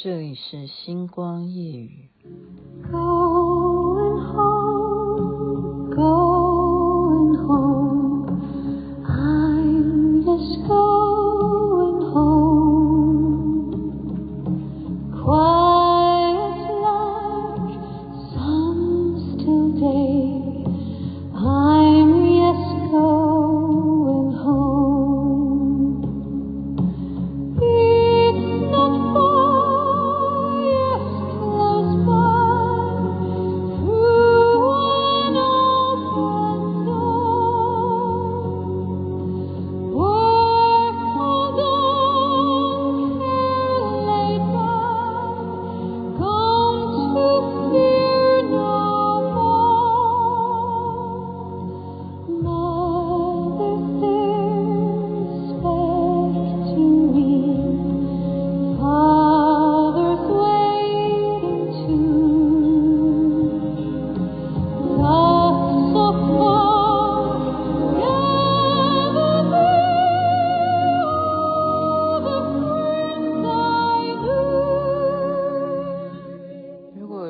这里是星光夜雨。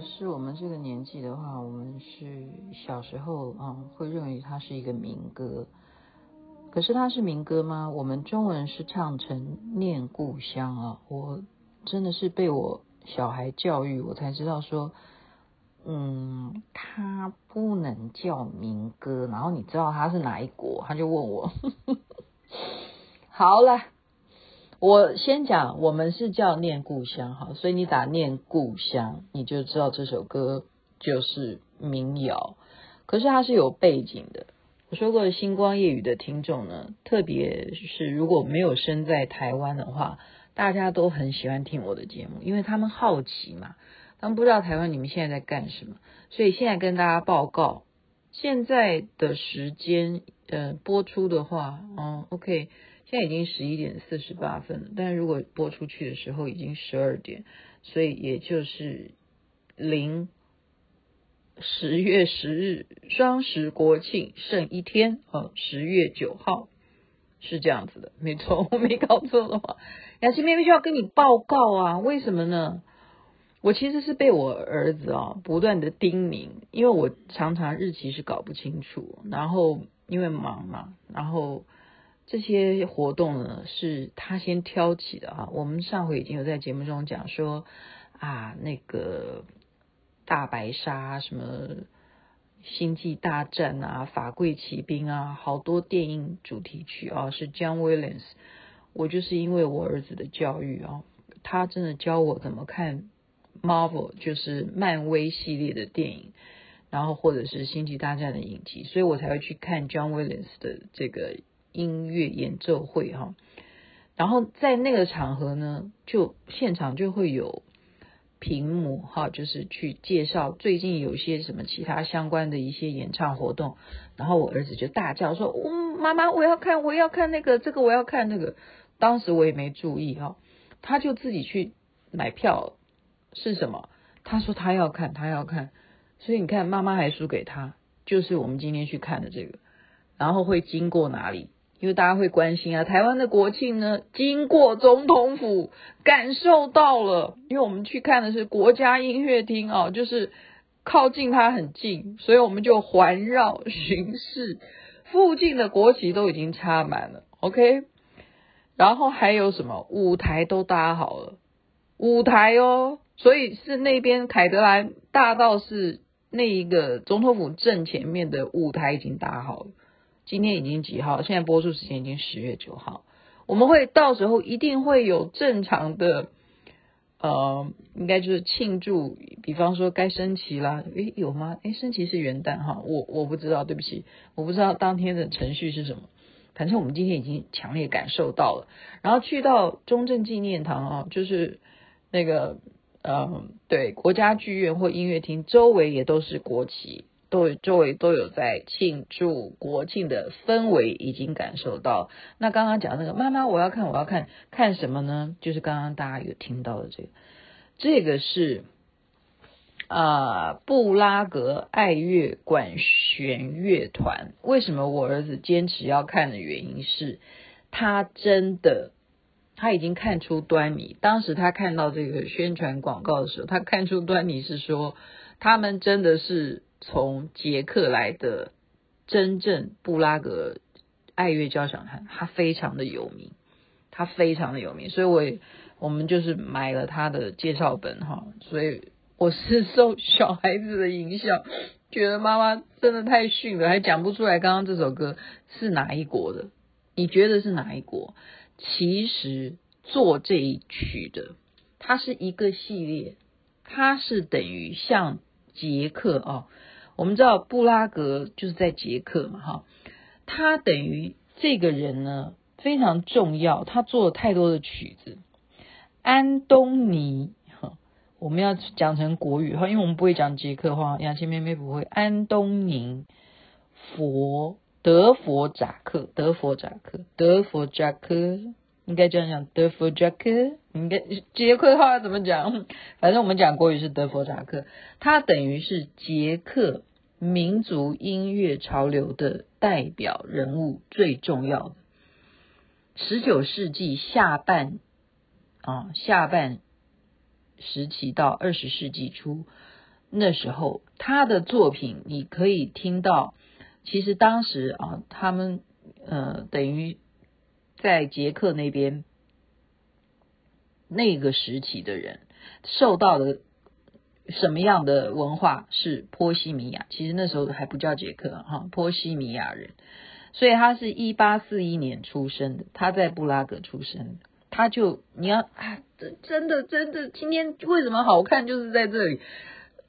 是我们这个年纪的话，我们是小。时候啊、嗯，会认为它是一个民歌，可是它是民歌吗？我们中文是唱成念故乡啊。我真的是被我小孩教育，我才知道说，嗯，它不能叫民歌。然后你知道它是哪一国？他就问我。好了，我先讲，我们是叫念故乡哈，所以你打念故乡，你就知道这首歌就是民谣。可是它是有背景的。我说过，星光夜雨的听众呢，特别是如果没有生在台湾的话，大家都很喜欢听我的节目，因为他们好奇嘛，他们不知道台湾你们现在在干什么，所以现在跟大家报告，现在的时间，呃，播出的话，嗯，OK，现在已经十一点四十八分了，但是如果播出去的时候已经十二点，所以也就是零。十月十日，双十国庆剩一天哦，十月九号是这样子的，没错，我没搞错的话，雅琪妹妹就要跟你报告啊，为什么呢？我其实是被我儿子啊不断的叮咛，因为我常常日期是搞不清楚，然后因为忙嘛，然后这些活动呢是他先挑起的哈，我们上回已经有在节目中讲说啊那个。大白鲨，什么星际大战啊，法柜奇兵啊，好多电影主题曲啊，是 John Williams。我就是因为我儿子的教育啊，他真的教我怎么看 Marvel，就是漫威系列的电影，然后或者是星际大战的影集，所以我才会去看 John Williams 的这个音乐演奏会哈。然后在那个场合呢，就现场就会有。屏幕哈，就是去介绍最近有些什么其他相关的一些演唱活动，然后我儿子就大叫说：“嗯，妈妈，我要看，我要看那个，这个我要看那个。”当时我也没注意哈，他就自己去买票，是什么？他说他要看，他要看，所以你看，妈妈还输给他，就是我们今天去看的这个，然后会经过哪里？因为大家会关心啊，台湾的国庆呢，经过总统府，感受到了。因为我们去看的是国家音乐厅啊，就是靠近它很近，所以我们就环绕巡视，附近的国旗都已经插满了，OK。然后还有什么舞台都搭好了，舞台哦，所以是那边凯德兰大道是那一个总统府正前面的舞台已经搭好了。今天已经几号？现在播出时间已经十月九号。我们会到时候一定会有正常的，呃，应该就是庆祝，比方说该升旗啦。诶，有吗？诶，升旗是元旦哈，我我不知道，对不起，我不知道当天的程序是什么。反正我们今天已经强烈感受到了。然后去到中正纪念堂啊，就是那个，呃，对，国家剧院或音乐厅周围也都是国旗。都周围都有在庆祝国庆的氛围，已经感受到。那刚刚讲那个妈妈，我要看，我要看，看什么呢？就是刚刚大家有听到的这个，这个是啊、布拉格爱乐管弦乐团。为什么我儿子坚持要看的原因是，他真的他已经看出端倪。当时他看到这个宣传广告的时候，他看出端倪是说，他们真的是从捷克来的真正布拉格爱乐交响团，他非常的有名，他非常的有名，所以我我们就是买了他的介绍本哈，所以我是受小孩子的影响，觉得妈妈真的太逊了，还讲不出来刚刚这首歌是哪一国的。你觉得是哪一国？其实做这一曲的，它是一个系列，它是等于像捷克哦。我们知道布拉格就是在捷克嘛，哈，他等于这个人呢非常重要，他做了太多的曲子。安东尼，哈，我们要讲成国语哈，因为我们不会讲捷克话，雅琪妹妹不会。安东尼佛。德佛扎克，德佛扎克，德佛扎克，应该这样讲，德弗扎克，应该捷克话怎么讲？反正我们讲国语是德弗扎克，他等于是捷克民族音乐潮流的代表人物，最重要的。十九世纪下半啊，下半时期到二十世纪初，那时候他的作品，你可以听到。其实当时啊，他们呃等于在捷克那边那个时期的人受到的什么样的文化是波西米亚？其实那时候还不叫捷克哈，波西米亚人。所以他是一八四一年出生的，他在布拉格出生，他就你要啊，真的真的，今天为什么好看就是在这里。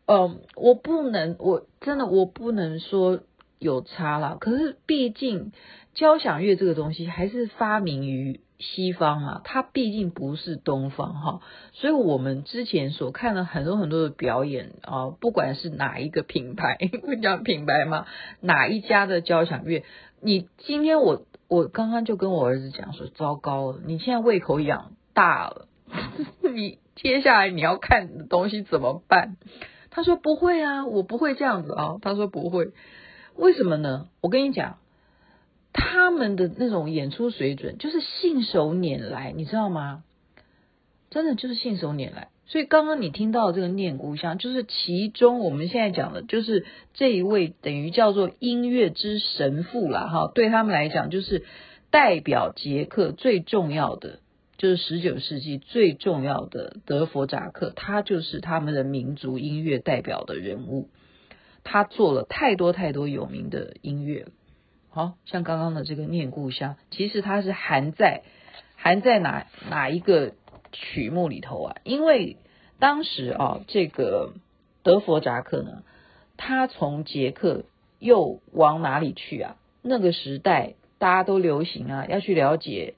嗯，我不能，我真的我不能说。有差了，可是毕竟交响乐这个东西还是发明于西方啊，它毕竟不是东方哈，所以我们之前所看了很多很多的表演啊，不管是哪一个品牌，会讲品牌吗？哪一家的交响乐？你今天我我刚刚就跟我儿子讲说，糟糕了，你现在胃口养大了，你接下来你要看的东西怎么办？他说不会啊，我不会这样子啊，他说不会。为什么呢？我跟你讲，他们的那种演出水准就是信手拈来，你知道吗？真的就是信手拈来。所以刚刚你听到这个《念故乡》，就是其中我们现在讲的，就是这一位等于叫做音乐之神父了哈。对他们来讲，就是代表捷克最重要的，就是十九世纪最重要的德弗札克，他就是他们的民族音乐代表的人物。他做了太多太多有名的音乐，好像刚刚的这个《念故乡》，其实它是含在含在哪哪一个曲目里头啊？因为当时啊，这个德弗札克呢，他从捷克又往哪里去啊？那个时代大家都流行啊，要去了解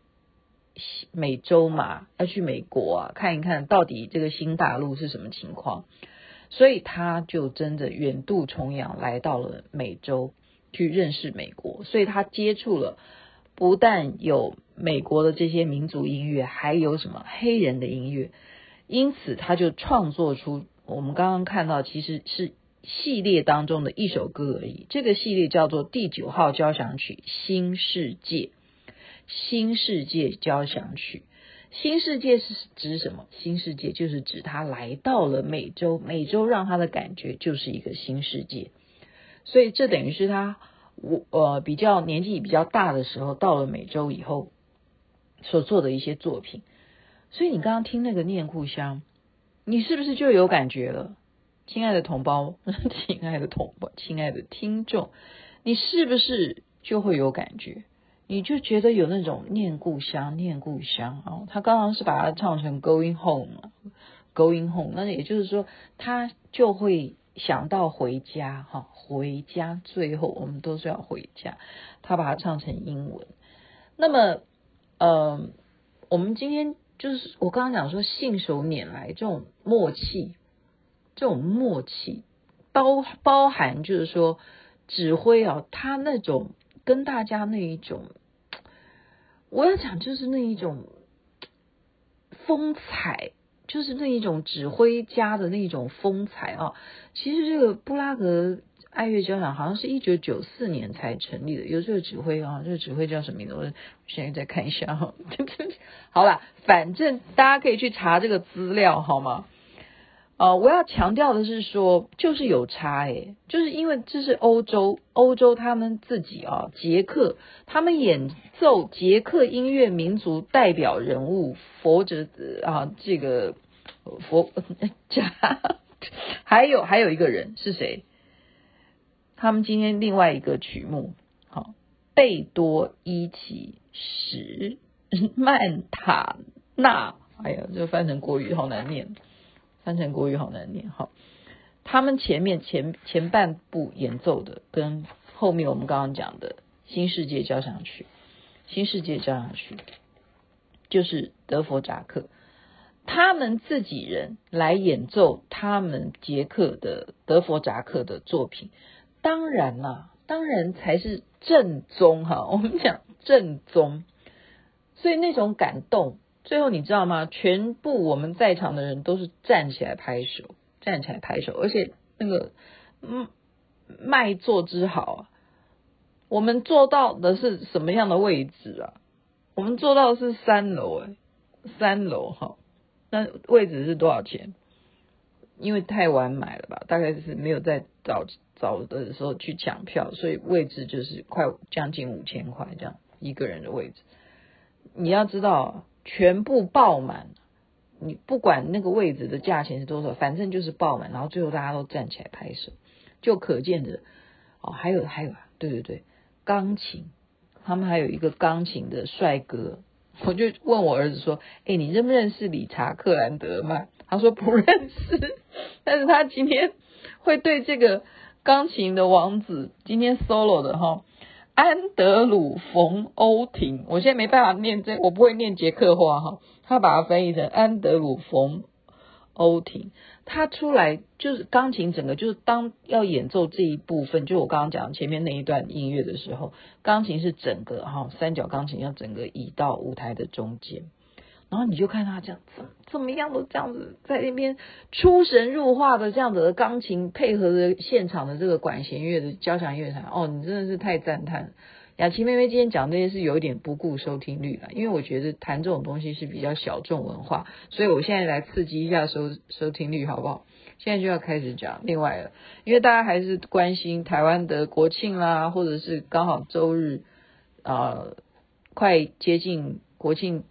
美洲嘛，要去美国啊，看一看到底这个新大陆是什么情况。所以他就真的远渡重洋来到了美洲去认识美国，所以他接触了不但有美国的这些民族音乐，还有什么黑人的音乐，因此他就创作出我们刚刚看到其实是系列当中的一首歌而已。这个系列叫做第九号交响曲《新世界》，《新世界交响曲》。新世界是指什么？新世界就是指他来到了美洲，美洲让他的感觉就是一个新世界，所以这等于是他我呃比较年纪比较大的时候到了美洲以后所做的一些作品。所以你刚刚听那个念故乡，你是不是就有感觉了？亲爱的同胞，亲爱的同胞，亲爱的听众，你是不是就会有感觉？你就觉得有那种念故乡，念故乡啊！他刚刚是把它唱成 going home，going home，那也就是说，他就会想到回家哈，回家。最后我们都是要回家，他把它唱成英文。那么，呃，我们今天就是我刚刚讲说，信手拈来这种默契，这种默契包包含就是说指挥啊，他那种。跟大家那一种，我要讲就是那一种风采，就是那一种指挥家的那种风采啊。其实这个布拉格爱乐交响好像是一九九四年才成立的，有这个指挥啊，这个指挥叫什么名字？我现在再看一下哈。好了，反正大家可以去查这个资料好吗？呃，我要强调的是说，就是有差诶，就是因为这是欧洲，欧洲他们自己啊，捷克他们演奏捷克音乐民族代表人物佛哲啊，这个佛 家，还有还有一个人是谁？他们今天另外一个曲目，好，贝多伊奇什曼塔纳，哎呀，这翻成国语好难念。翻成国语好难念哈，他们前面前前半部演奏的跟后面我们刚刚讲的新世界交响曲，新世界交响曲就是德弗札克，他们自己人来演奏他们捷克的德弗札克的作品，当然啦，当然才是正宗哈，我们讲正宗，所以那种感动。最后你知道吗？全部我们在场的人都是站起来拍手，站起来拍手，而且那个嗯，卖座之好啊！我们坐到的是什么样的位置啊？我们坐到的是三楼哎，三楼哈。那位置是多少钱？因为太晚买了吧，大概是没有在早早的时候去抢票，所以位置就是快将近五千块这样一个人的位置。你要知道。全部爆满，你不管那个位置的价钱是多少，反正就是爆满，然后最后大家都站起来拍手，就可见的哦。还有还有啊，对对对，钢琴，他们还有一个钢琴的帅哥，我就问我儿子说：“哎，你认不认识理查克兰德吗？”他说不认识，但是他今天会对这个钢琴的王子今天 solo 的哈。安德鲁·冯·欧廷，我现在没办法念这，我不会念捷克话哈。他把它翻译成安德鲁·冯·欧廷，他出来就是钢琴整个就是当要演奏这一部分，就我刚刚讲前面那一段音乐的时候，钢琴是整个哈三角钢琴要整个移到舞台的中间。然后你就看他这样怎怎么样都这样子在那边出神入化的这样子的钢琴配合着现场的这个管弦乐的交响乐团哦，你真的是太赞叹了。雅琪妹妹今天讲这些是有一点不顾收听率了，因为我觉得谈这种东西是比较小众文化，所以我现在来刺激一下收收听率好不好？现在就要开始讲另外了，因为大家还是关心台湾的国庆啦，或者是刚好周日、呃，快接近国庆。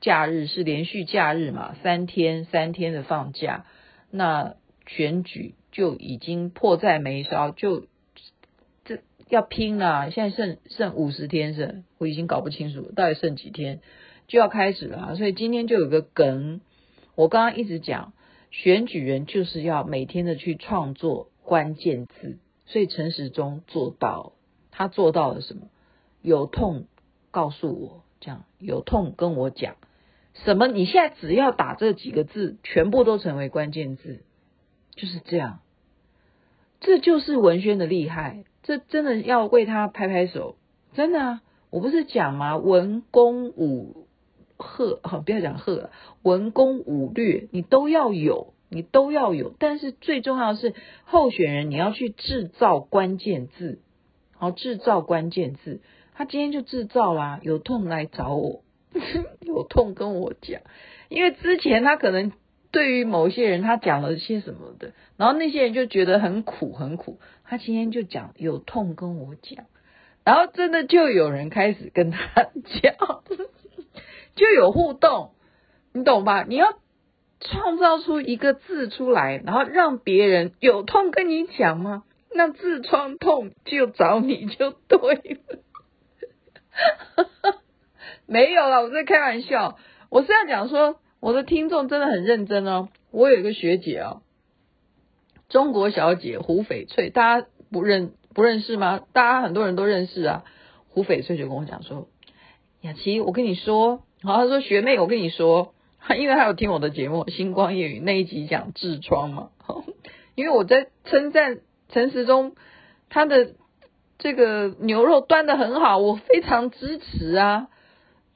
假日是连续假日嘛，三天三天的放假，那选举就已经迫在眉梢，就这要拼了。现在剩剩五十天是，我已经搞不清楚到底剩几天就要开始了。所以今天就有个梗，我刚刚一直讲，选举人就是要每天的去创作关键字，所以陈时中做到，他做到了什么？有痛告诉我。这样有痛跟我讲什么？你现在只要打这几个字，全部都成为关键字，就是这样。这就是文宣的厉害，这真的要为他拍拍手，真的啊！我不是讲吗？文攻武吓，好，不要讲吓了，文攻武略，你都要有，你都要有。但是最重要的是，候选人你要去制造关键字，好，制造关键字。他今天就制造啦，有痛来找我，有痛跟我讲，因为之前他可能对于某些人他讲了些什么的，然后那些人就觉得很苦很苦，他今天就讲有痛跟我讲，然后真的就有人开始跟他讲，就有互动，你懂吧？你要创造出一个字出来，然后让别人有痛跟你讲吗？那痔疮痛就找你就对了。没有啦，我在开玩笑。我是要讲说，我的听众真的很认真哦。我有一个学姐哦，中国小姐胡翡翠，大家不认不认识吗？大家很多人都认识啊。胡翡翠就跟我讲说：“雅琪，我跟你说，好，他说学妹，我跟你说，因为他有听我的节目《星光夜雨》那一集讲痔疮嘛，因为我在称赞陈时中他的。”这个牛肉端的很好，我非常支持啊！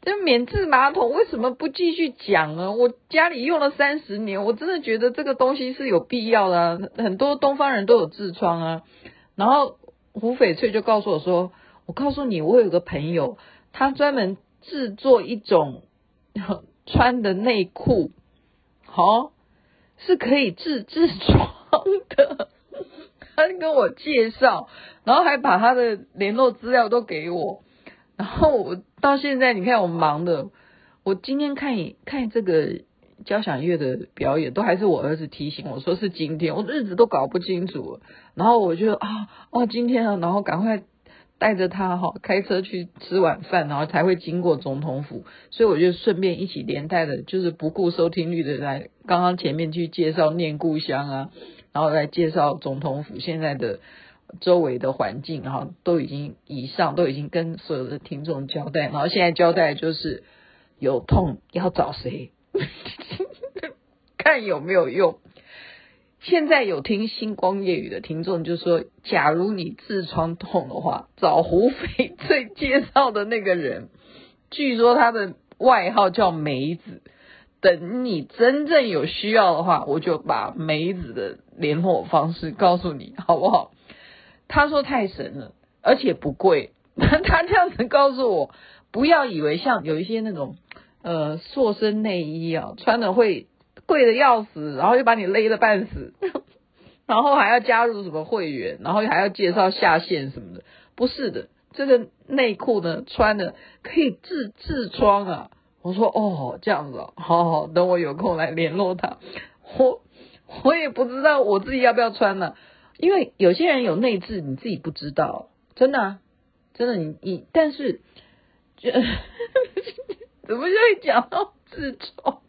这免治马桶为什么不继续讲呢？我家里用了三十年，我真的觉得这个东西是有必要的。很多东方人都有痔疮啊，然后胡翡翠就告诉我说：“我告诉你，我有个朋友，他专门制作一种穿的内裤，好、是可以治痔疮的。”他跟我介绍，然后还把他的联络资料都给我。然后我到现在，你看我忙的，我今天看看这个。交响乐的表演都还是我儿子提醒我说是今天，我日子都搞不清楚，然后我就啊哦今天啊，然后赶快带着他哈开车去吃晚饭，然后才会经过总统府，所以我就顺便一起连带的，就是不顾收听率的来刚刚前面去介绍念故乡啊，然后来介绍总统府现在的周围的环境，然后都已经以上都已经跟所有的听众交代，然后现在交代就是有痛要找谁。看有没有用。现在有听星光夜雨的听众就说：假如你痔疮痛的话，找胡翡翠介绍的那个人，据说他的外号叫梅子。等你真正有需要的话，我就把梅子的联络方式告诉你，好不好？他说太神了，而且不贵。他这样子告诉我，不要以为像有一些那种。呃，塑身内衣啊，穿的会贵的要死，然后又把你勒得半死，然后还要加入什么会员，然后还要介绍下线什么的，不是的，这个内裤呢，穿的可以治痔疮啊。我说哦，这样子哦，好好，等我有空来联络他。我我也不知道我自己要不要穿呢，因为有些人有内置，你自己不知道，真的，真的你你，但是就。怎么就会讲到痔疮？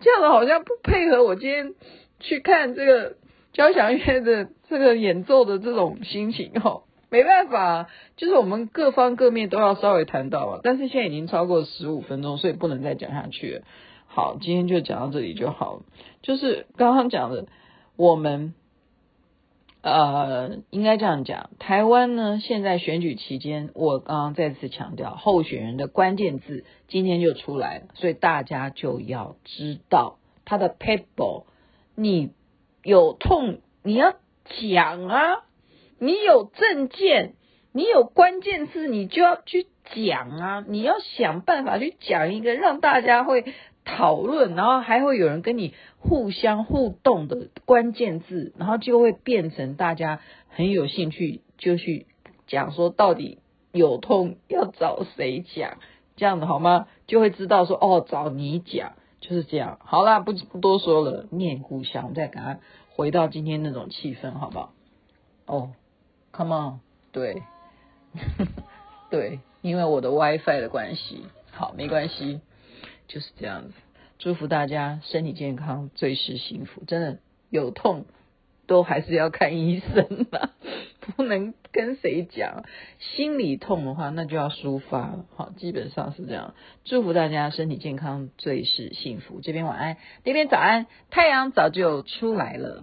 这样的好像不配合我今天去看这个交响乐的这个演奏的这种心情哦。没办法，就是我们各方各面都要稍微谈到了。但是现在已经超过十五分钟，所以不能再讲下去。好，今天就讲到这里就好了。就是刚刚讲的，我们。呃，应该这样讲，台湾呢，现在选举期间，我刚刚再次强调，候选人的关键字今天就出来了，所以大家就要知道他的 paper，你有痛你要讲啊，你有证件，你有关键字，你就要去讲啊，你要想办法去讲一个让大家会。讨论，然后还会有人跟你互相互动的关键字，然后就会变成大家很有兴趣，就去讲说到底有痛要找谁讲，这样的好吗？就会知道说哦，找你讲就是这样。好啦，不不多说了，念故乡，我再赶快回到今天那种气氛，好不好？哦，Come on，对，对，因为我的 WiFi 的关系，好，没关系。就是这样子，祝福大家身体健康，最是幸福。真的有痛，都还是要看医生吧，不能跟谁讲。心里痛的话，那就要抒发了。好，基本上是这样。祝福大家身体健康，最是幸福。这边晚安，那边早安，太阳早就出来了。